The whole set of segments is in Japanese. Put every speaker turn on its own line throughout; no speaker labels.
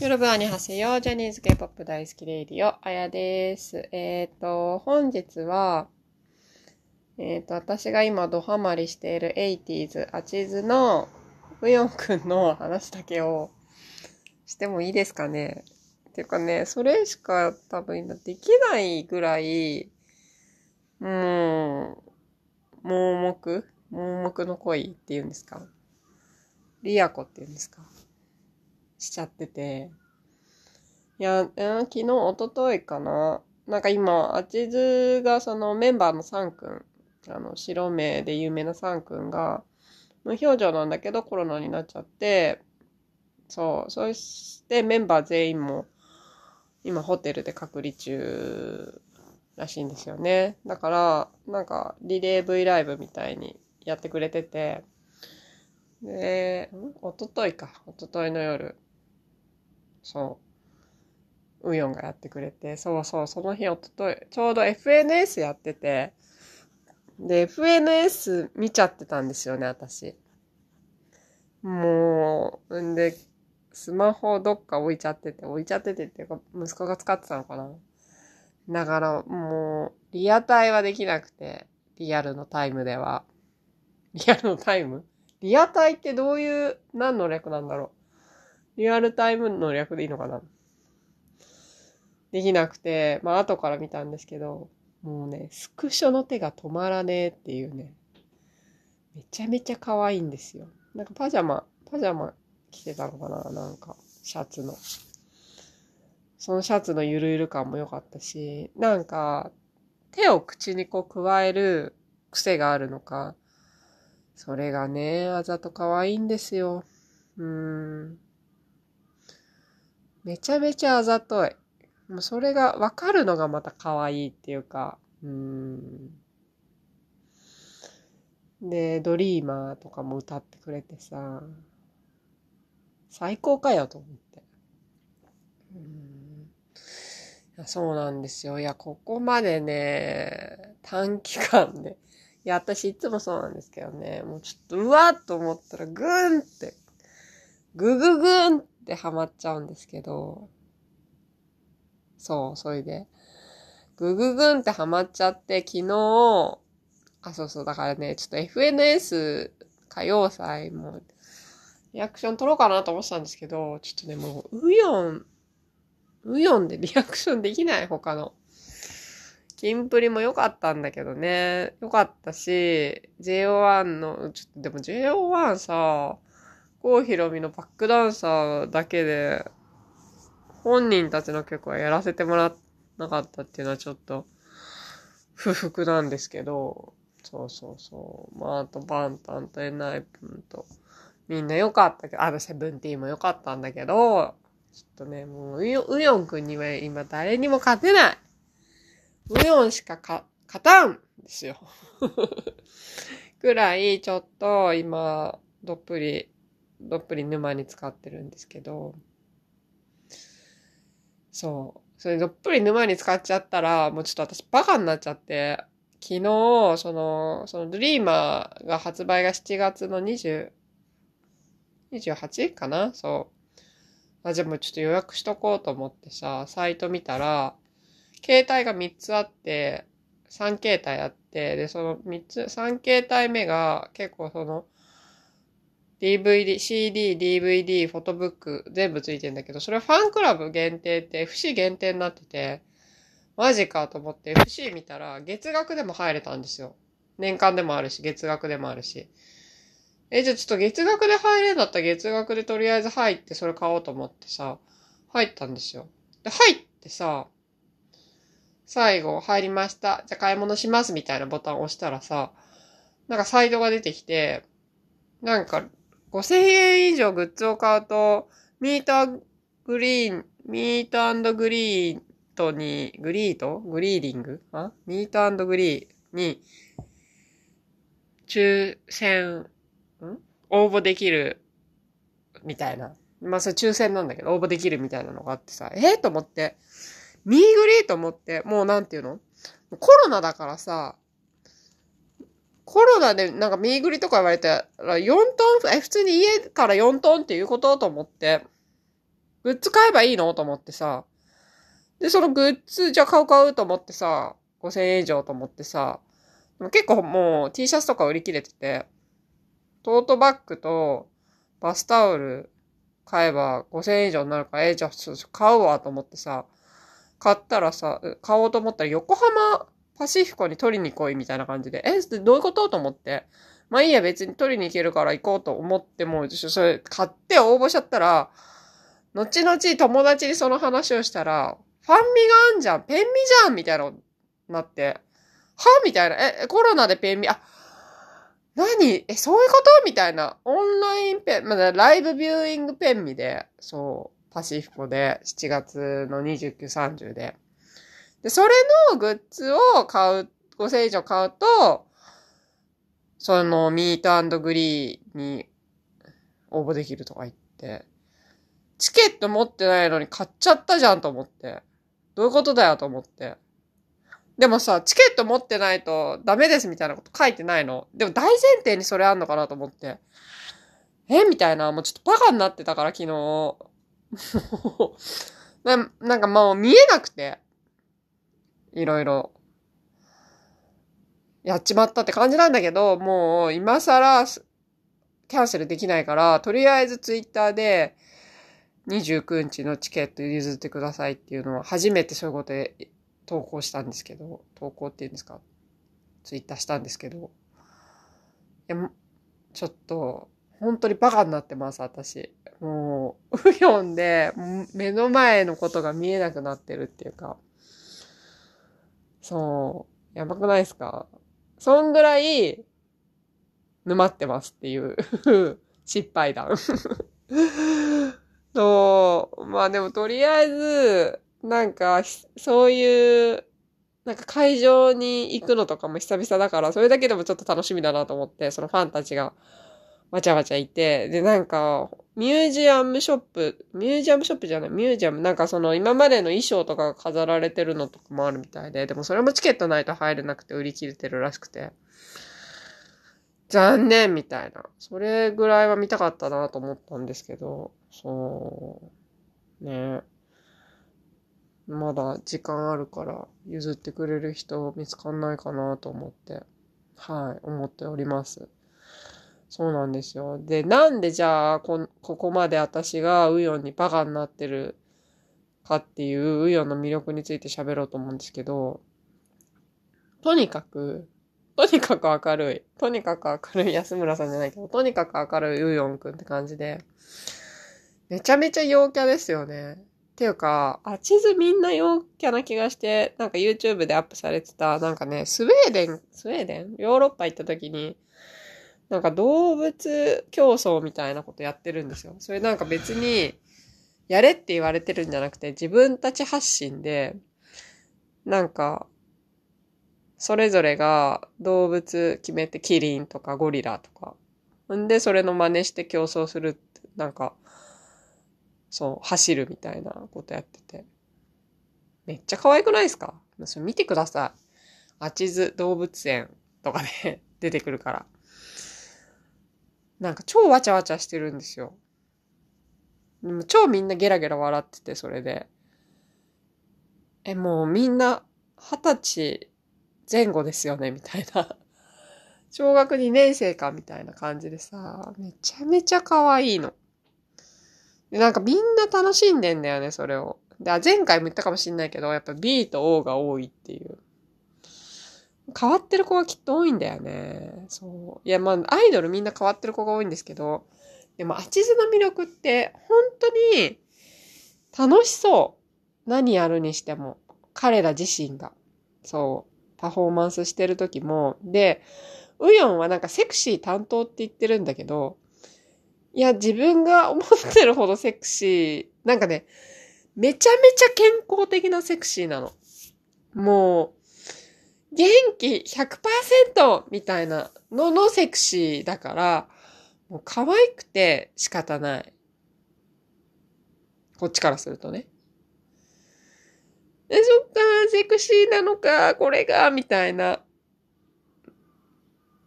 여러분 안녕하세요 ジャニーズ K-POP 大好き radio、あやです。えっ、ー、と、本日は、えっ、ー、と、私が今ドハマりしている 80s、アチズのウヨンくんの話だけをしてもいいですかね。っていうかね、それしか多分今できないぐらい、もう、盲目？盲目の恋っていうんですか？リアコっていうんですか？しちゃってて。いや、昨日、おとといかな。なんか今、あちずがそのメンバーのサン君、あの、白目で有名なサン君が、無表情なんだけどコロナになっちゃって、そう、そしてメンバー全員も今ホテルで隔離中らしいんですよね。だから、なんかリレー V ライブみたいにやってくれてて、で、おとといか、おとといの夜、そう、ウヨンがやってくれて、そうそう、その日おととい、ちょうど FNS やってて、で、FNS 見ちゃってたんですよね、私。もう、んで、スマホどっか置いちゃってて、置いちゃっててっていうか、息子が使ってたのかな。だから、もう、リアタイはできなくて、リアルのタイムでは。リアルのタイム？リアタイってどういう、何の略なんだろう？リアルタイムの略でいいのかな？できなくて、まあ後から見たんですけど、もうね、スクショの手が止まらねえっていうね。めちゃめちゃ可愛いんですよ。なんかパジャマ、パジャマ着てたのかな？なんか、シャツの。そのシャツのゆるゆる感も良かったし、なんか、手を口にこう加える癖があるのか、それがね、あざと可愛いんですよ。うん。めちゃめちゃあざとい。もうそれがわかるのがまた可愛いっていうか、うん。で、ドリーマーとかも歌ってくれてさ、最高かよと思って。うん。そうなんですよ。いや、ここまでね、短期間でいや、私いつもそうなんですけどね、もうちょっと、うわっと思ったら、ぐーんって、ぐぐぐーんってってハマっちゃうんですけど、そう、それで、ぐぐぐんってハマっちゃって、昨日、あ、そうそう、だからね、ちょっと FNS 歌謡祭も、リアクション取ろうかなと思ってたんですけど、ちょっとね、もう、ウヨン、ウヨンでリアクションできない、他の。キンプリも良かったんだけどね。良かったし、JO1 の、ちょっとでも JO1 さ、郷ひろみのバックダンサーだけで、本人たちの曲はやらせてもらなかったっていうのはちょっと、不服なんですけど、そうそうそう。まあ、あとバンタンとエナイプンと、みんな良かったけど、あのセブンティーンも良かったんだけど、ちょっとね、もうウヨウヨンくんには今誰にも勝てない。ウヨンしかか、勝たんですよ。くらい、ちょっと今、どっぷり、どっぷり沼に使ってるんですけど、そう。それどっぷり沼に使っちゃったら、もうちょっと私バカになっちゃって、昨日、その、そのドリーマーが発売が7月の20、28かな？そう。あ、じゃあもうちょっと予約しとこうと思ってさ、サイト見たら、携帯が3つあって、3形態あって、で、その3つ、3形態目が結構その、DVD、CD、DVD、フォトブック全部ついてんだけど、それはファンクラブ限定って FC 限定になってて、マジかと思って FC 見たら月額でも入れたんですよ。年間でもあるし、月額でもあるし。え、じゃあちょっと月額で入れんだったら月額でとりあえず入ってそれ買おうと思ってさ、入ったんですよ。で、入ってさ、最後入りました。じゃあ買い物しますみたいなボタンを押したらさ、なんかサイトが出てきて、なんか5000円以上グッズを買うと、meet gree、meet greet に、 greet？greeting？あ？ meet gree に、抽選、ん？応募できる、みたいな。まあ、それ抽選なんだけど、応募できるみたいなのがあってさ、えー、と思って、ミーグリーと思って、もうなんていうの？コロナだからさ、コロナでなんかミーグリとか言われたらヨントン、え、普通に家からヨントンっていうことと思って、グッズ買えばいいのと思ってさ。で、そのグッズ、じゃあ買う買うと思ってさ、5000円以上と思ってさ、結構もう T シャツとか売り切れてて、トートバッグとバスタオル買えば5000円以上になるから、えじゃあ買うわと思ってさ、買ったらさ、買おうと思ったら横浜パシフィコに取りに来いみたいな感じで、え、どういうこと？と思って。まあいいや別に取りに行けるから行こうと思っても、それ買って応募しちゃったら、後々友達にその話をしたら、ファンミがあんじゃん、ペンミじゃんみたいなのなって、はみたいな、え、コロナでペンミ、あ、何？え、そういうこと？みたいな。オンラインペン、まだライブビューイングペンミで、そう、パシフィコで、7月の29、30で。で、それのグッズを買う、5000以上買うと、そのミートグリーに応募できるとか言って、チケット持ってないのに買っちゃったじゃんと思って。どういうことだよと思って。でもさ、チケット持ってないとダメですみたいなこと書いてないの。でも大前提にそれあんのかなと思って。えみたいな。もうちょっとバカになってたから昨日。ななんかもう見えなくて。いろいろ。やっちまったって感じなんだけど、もう今更キャンセルできないから、とりあえずツイッターで29日のチケット譲ってくださいっていうのは初めてそういうことで投稿したんですけど、投稿っていうんですか、ツイッターしたんですけど、いや、ちょっと、本当にバカになってます、私。もう、ウヨンで目の前のことが見えなくなってるっていうか、そう、やばくないですか？そんぐらい、沼ってますっていう。失敗談。と、まあでもとりあえず、なんか、そういう、なんか会場に行くのとかも久々だから、それだけでもちょっと楽しみだなと思って、そのファンたちが。わちゃわちゃいて、で、なんか、ミュージアムショップ、ミュージアムショップじゃない、ミュージアム、なんかその今までの衣装とかが飾られてるのとかもあるみたいで、でもそれもチケットないと入れなくて売り切れてるらしくて。残念みたいな。それぐらいは見たかったなと思ったんですけど、そう。ねまだ時間あるから譲ってくれる人見つかんないかなと思って、はい、思っております。そうなんですよ。で、なんでじゃあこ、ここまで私がウヨンにバカになってるかっていうウヨンの魅力について喋ろうと思うんですけど、とにかく、とにかく明るい。とにかく明るい安村さんじゃないけど、とにかく明るいウヨンくんって感じで、めちゃめちゃ陽キャですよね。っていうか、あ、地図みんな陽キャな気がして、なんか YouTube でアップされてた、なんかね、スウェーデン、スウェーデン？ヨーロッパ行った時に、なんか動物競争みたいなことやってるんですよ。それなんか別に、やれって言われてるんじゃなくて、自分たち発信で、なんか、それぞれが動物決めて、キリンとかゴリラとか。んで、それの真似して競争するって、なんか、そう、走るみたいなことやってて。めっちゃ可愛くないですか？それ見てください。あちず動物園とかで出てくるから。なんか超わちゃわちゃしてるんですよ。でも超みんなゲラゲラ笑ってて、それで。え、もうみんな二十歳前後ですよね、みたいな。小学2年生か、みたいな感じでさ、めちゃめちゃ可愛いの。で、なんかみんな楽しんでんだよね、それを。で、前回も言ったかもしんないけど、やっぱ B と O が多いっていう。変わってる子がきっと多いんだよね。そう。いや、まあ、アイドルみんな変わってる子が多いんですけど、でも、あちずの魅力って、本当に楽しそう。何やるにしても。彼ら自身が。そう。パフォーマンスしてる時も。で、ウヨンはなんかセクシー担当って言ってるんだけど、いや、自分が思ってるほどセクシー。なんかね、めちゃめちゃ健康的なセクシーなの。もう、元気100%みたいなののセクシーだから、もう可愛くて仕方ない。こっちからするとね。え、そっか、セクシーなのか、これが、みたいな。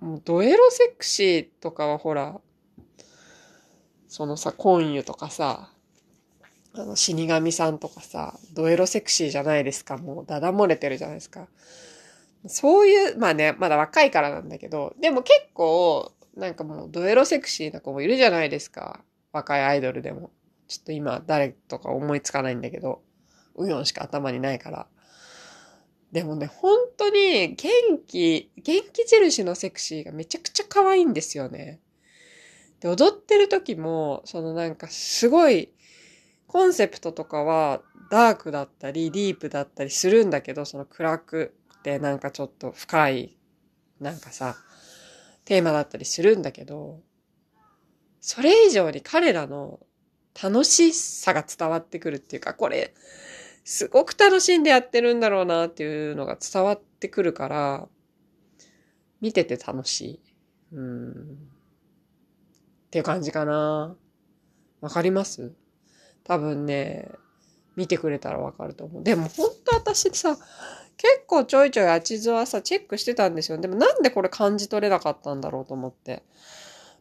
もう、ドエロセクシーとかはほら、そのさ、コンユとかさ、あの、死神さんとかさ、ドエロセクシーじゃないですか。もう、ダダ漏れてるじゃないですか。そういう、まあね、まだ若いからなんだけど、でも結構、なんかもう、ドエロセクシーな子もいるじゃないですか。若いアイドルでも。ちょっと今、誰とか思いつかないんだけど、ウヨンしか頭にないから。でもね、本当に元気、元気印のセクシーがめちゃくちゃ可愛いんですよね。で、踊ってる時も、そのなんかすごい、コンセプトとかはダークだったり、ディープだったりするんだけど、その暗くてなんかちょっと深い、なんかさ、テーマだったりするんだけど、それ以上に彼らの楽しさが伝わってくるっていうか、これ、すごく楽しんでやってるんだろうなっていうのが伝わってくるから、見てて楽しい。うん。っていう感じかな。わかります？多分ね、見てくれたらわかると思う。でも本当私さ、結構ちょいちょいあちずはさ、チェックしてたんですよ。でもなんでこれ感じ取れなかったんだろうと思って。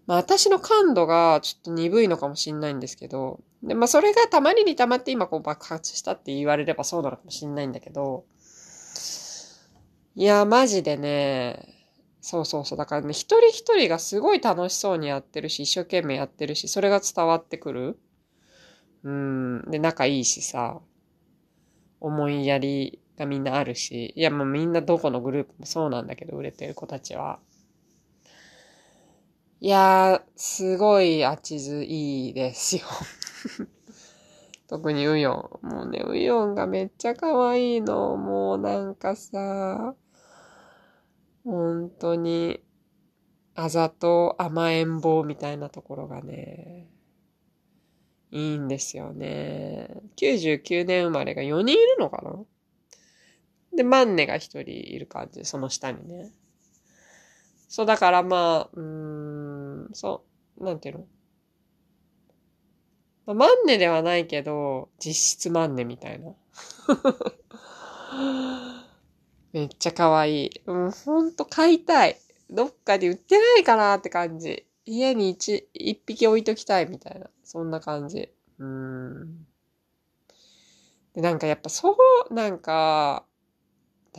まあ私の感度がちょっと鈍いのかもしんないんですけど、で、まあそれがたまりにたまって今こう爆発したって言われればそうなのかもしんないんだけど、いや、マジでね、そうそうそう。だからね、一人一人がすごい楽しそうにやってるし、一生懸命やってるし、それが伝わってくる。うん。で、仲いいしさ、思いやりがみんなあるし、いや、もうみんなどこのグループもそうなんだけど、売れてる子たちは。いやー、すごいあちずいいですよ。特にウヨン。もうね、ウヨンがめっちゃ可愛いの。もうなんかさ、本当に、あざと甘えん坊みたいなところがね、いいんですよね。99年生まれが4人いるのかな？で、マンネが1人いる感じ、その下にね。そう、だからまあ、うん、そう、なんていうの？まあ、マンネではないけど、実質マンネみたいな。めっちゃ可愛い。うん、ほんと買いたい。どっかで売ってないかなって感じ。家に一、一匹置いときたいみたいな。そんな感じ。うん。で、なんかやっぱそう、なんか、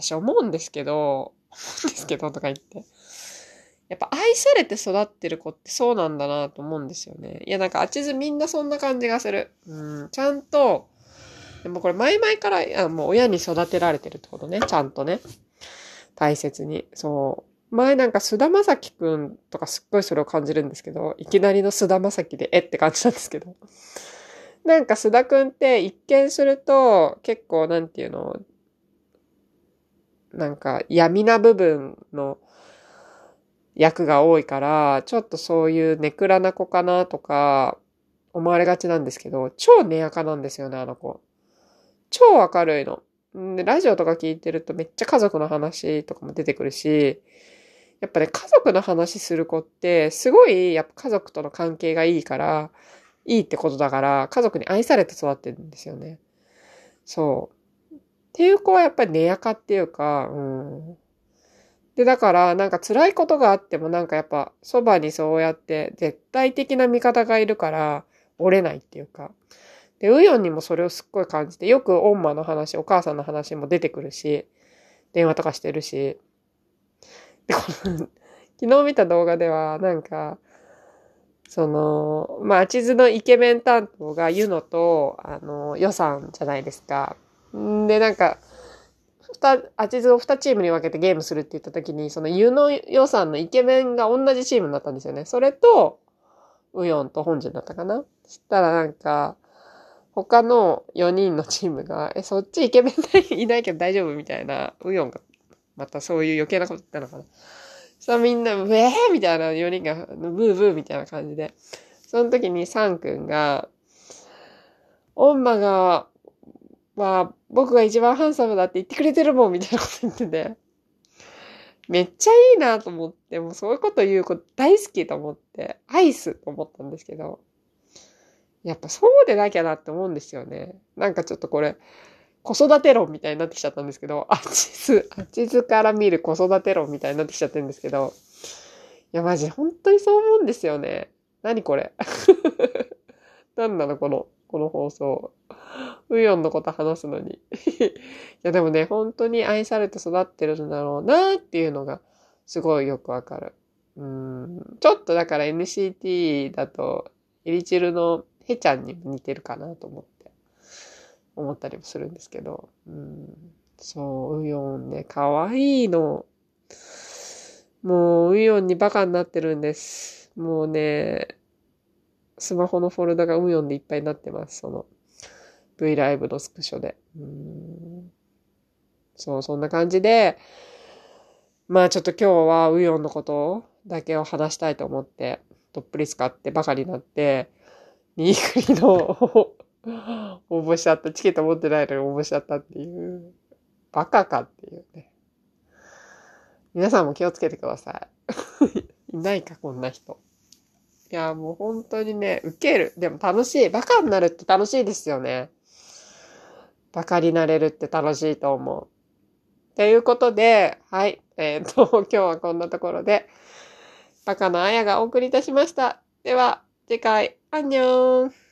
私思うんですけど、思うんですけどとか言って。やっぱ愛されて育ってる子ってそうなんだなと思うんですよね。いや、なんかあちずみんなそんな感じがする。うん、ちゃんと、でもこれ前々から、あもう親に育てられてるってことね。ちゃんとね。大切に。そう。前なんか菅田将暉くんとかすっごいそれを感じるんですけど、いきなりの菅田将暉でえって感じなんですけど。なんか須田くんって一見すると結構なんていうの、なんか闇な部分の役が多いから、ちょっとそういうネクラな子かなとか思われがちなんですけど、超ネアカなんですよね、あの子。超明るいの。で、ラジオとか聞いてるとめっちゃ家族の話とかも出てくるし、やっぱね、家族の話する子って、すごい、やっぱ家族との関係がいいから、いいってことだから、家族に愛されて育ってるんですよね。そう。っていう子はやっぱり寝垢っていうか、うん。で、だから、なんか辛いことがあってもなんかやっぱ、そばにそうやって絶対的な味方がいるから、折れないっていうか。で、ウヨンにもそれをすっごい感じて、よくオンマの話、お母さんの話も出てくるし、電話とかしてるし。で、この、昨日見た動画では、なんか、その、まあ、地図のイケメン担当がユノと、あの、予算じゃないですか。んで、なんか、二、アチズを二チームに分けてゲームするって言った時に、そのユノ予算のイケメンが同じチームになったんですよね。それと、ウヨンと本陣だったかなそしたらなんか、他の4人のチームが、え、そっちイケメンいないけど大丈夫みたいな、ウヨンが、またそういう余計なこと言ったのかな。さあみんな、ウェーみたいな4人が、ブーブーみたいな感じで。その時にサン君が、オンマがまあ、僕が一番ハンサムだって言ってくれてるもん、みたいなこと言ってて。めっちゃいいなと思って、もうそういうこと言う子大好きと思って、アイスと思ったんですけど、やっぱそうでなきゃなって思うんですよね。なんかちょっとこれ、子育て論みたいになってきちゃったんですけど、あちず、あちずから見る子育て論みたいになってきちゃってるんですけど、いや、マジ、本当にそう思うんですよね。何これ。何なのこのこの放送。ウヨンのこと話すのに。いやでもね、本当に愛されて育ってるんだろうなっていうのがすごいよくわかる。うん。ちょっとだから NCT だと、エリチルのヘちゃんにも似てるかなと思って、思ったりもするんですけど。うん。そう、ウヨンね、かわいいの。もう、ウヨンにバカになってるんです。もうね、スマホのフォルダがウヨンでいっぱいになってます。その、V ライブのスクショで。うんそう、そんな感じで、まあちょっと今日はウヨンのことだけを話したいと思って、どっぷり使ってばかりになって、ニークリの応募しちゃった。チケット持ってないのに応募しちゃったっていう。バカかっていうね。皆さんも気をつけてください。いないか、こんな人。いや、もう本当にね、ウケる。でも楽しい。バカになるって楽しいですよね。バカになれるって楽しいと思う。ということで、はい。えっ、ー、と、今日はこんなところで、バカのあやがお送りいたしました。では、次回、アンニョン